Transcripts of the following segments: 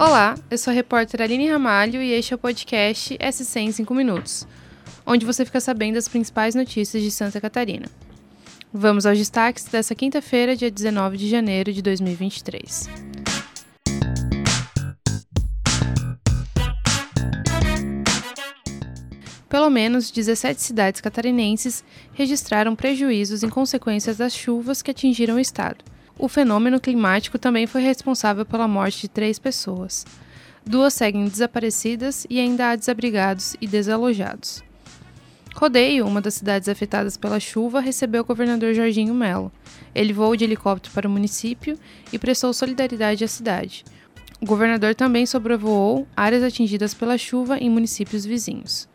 Olá, eu sou a repórter Aline Ramalho e este é o podcast SC em 5 Minutos, onde você fica sabendo as principais notícias de Santa Catarina. Vamos aos destaques dessa quinta-feira, dia 19 de janeiro de 2023. Pelo menos 17 cidades catarinenses registraram prejuízos em consequência das chuvas que atingiram o estado. O fenômeno climático também foi responsável pela morte de três pessoas. Duas seguem desaparecidas e ainda há desabrigados e desalojados. Rodeio, uma das cidades afetadas pela chuva, recebeu o governador Jorginho Melo. Ele voou de helicóptero para o município e prestou solidariedade à cidade. O governador também sobrevoou áreas atingidas pela chuva em municípios vizinhos.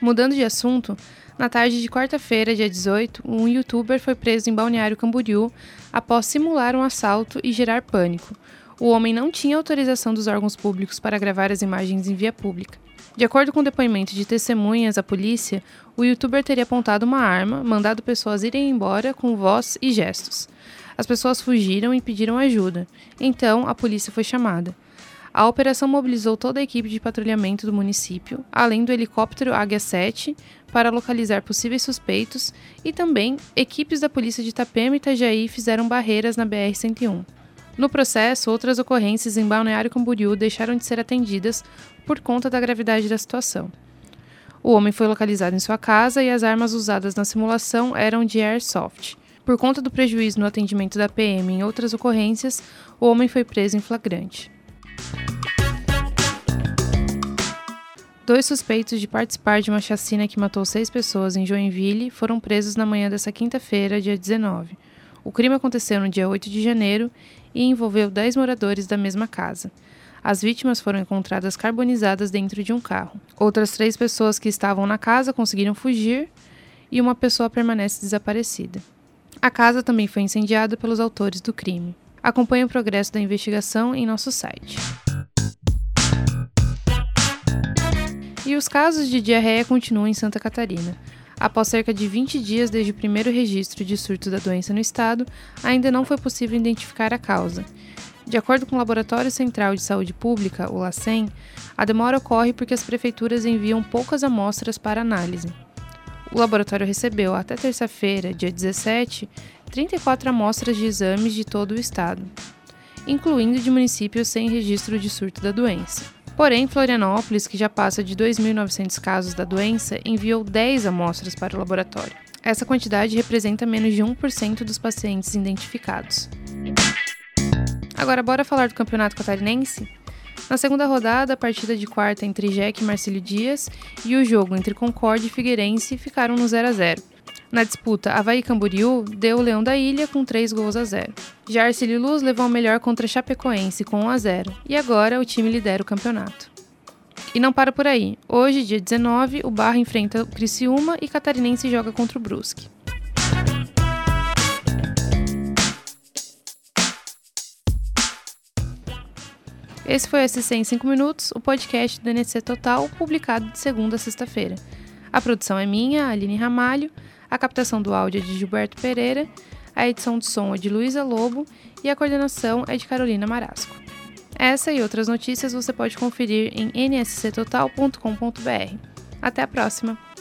Mudando de assunto, na tarde de quarta-feira, dia 18, um youtuber foi preso em Balneário Camboriú após simular um assalto e gerar pânico. O homem não tinha autorização dos órgãos públicos para gravar as imagens em via pública. De acordo com o depoimento de testemunhas à polícia, o youtuber teria apontado uma arma, mandado pessoas irem embora com voz e gestos. As pessoas fugiram e pediram ajuda. Então, a polícia foi chamada. A operação mobilizou toda a equipe de patrulhamento do município, além do helicóptero Águia 7, para localizar possíveis suspeitos, e também equipes da polícia de Itapema e Itajaí fizeram barreiras na BR-101. No processo, outras ocorrências em Balneário Camboriú deixaram de ser atendidas por conta da gravidade da situação. O homem foi localizado em sua casa e as armas usadas na simulação eram de airsoft. Por conta do prejuízo no atendimento da PM em outras ocorrências, o homem foi preso em flagrante. Dois suspeitos de participar de uma chacina que matou seis pessoas em Joinville foram presos na manhã desta quinta-feira, dia 19. O crime aconteceu no dia 8 de janeiro e envolveu dez moradores da mesma casa. As vítimas foram encontradas carbonizadas dentro de um carro. Outras três pessoas que estavam na casa conseguiram fugir e uma pessoa permanece desaparecida. A casa também foi incendiada pelos autores do crime. Acompanhe o progresso da investigação em nosso site. E os casos de diarreia continuam em Santa Catarina. Após cerca de 20 dias desde o primeiro registro de surto da doença no estado, ainda não foi possível identificar a causa. De acordo com o Laboratório Central de Saúde Pública, o LACEN, a demora ocorre porque as prefeituras enviam poucas amostras para análise. O laboratório recebeu, até terça-feira, dia 17, 34 amostras de exames de todo o estado, incluindo de municípios sem registro de surto da doença. Porém, Florianópolis, que já passa de 2.900 casos da doença, enviou 10 amostras para o laboratório. Essa quantidade representa menos de 1% dos pacientes identificados. Agora, bora falar do campeonato catarinense? Na segunda rodada, a partida de quarta entre Jack e Marcílio Dias e o jogo entre Concorde e Figueirense ficaram no 0 a 0. Na disputa, Havaí Camboriú deu o Leão da Ilha com 3 gols a 0. Já Arcílio Luz levou o melhor contra Chapecoense com 1 a 0. E agora o time lidera o campeonato. E não para por aí. Hoje, dia 19, o Barra enfrenta o Criciúma e Catarinense joga contra o Brusque. Esse foi o SC em 5 minutos, o podcast do NC Total, publicado de segunda a sexta-feira. A produção é minha, Aline Ramalho, a captação do áudio é de Gilberto Pereira, a edição de som é de Luísa Lobo e a coordenação é de Carolina Marasco. Essa e outras notícias você pode conferir em nsctotal.com.br. Até a próxima!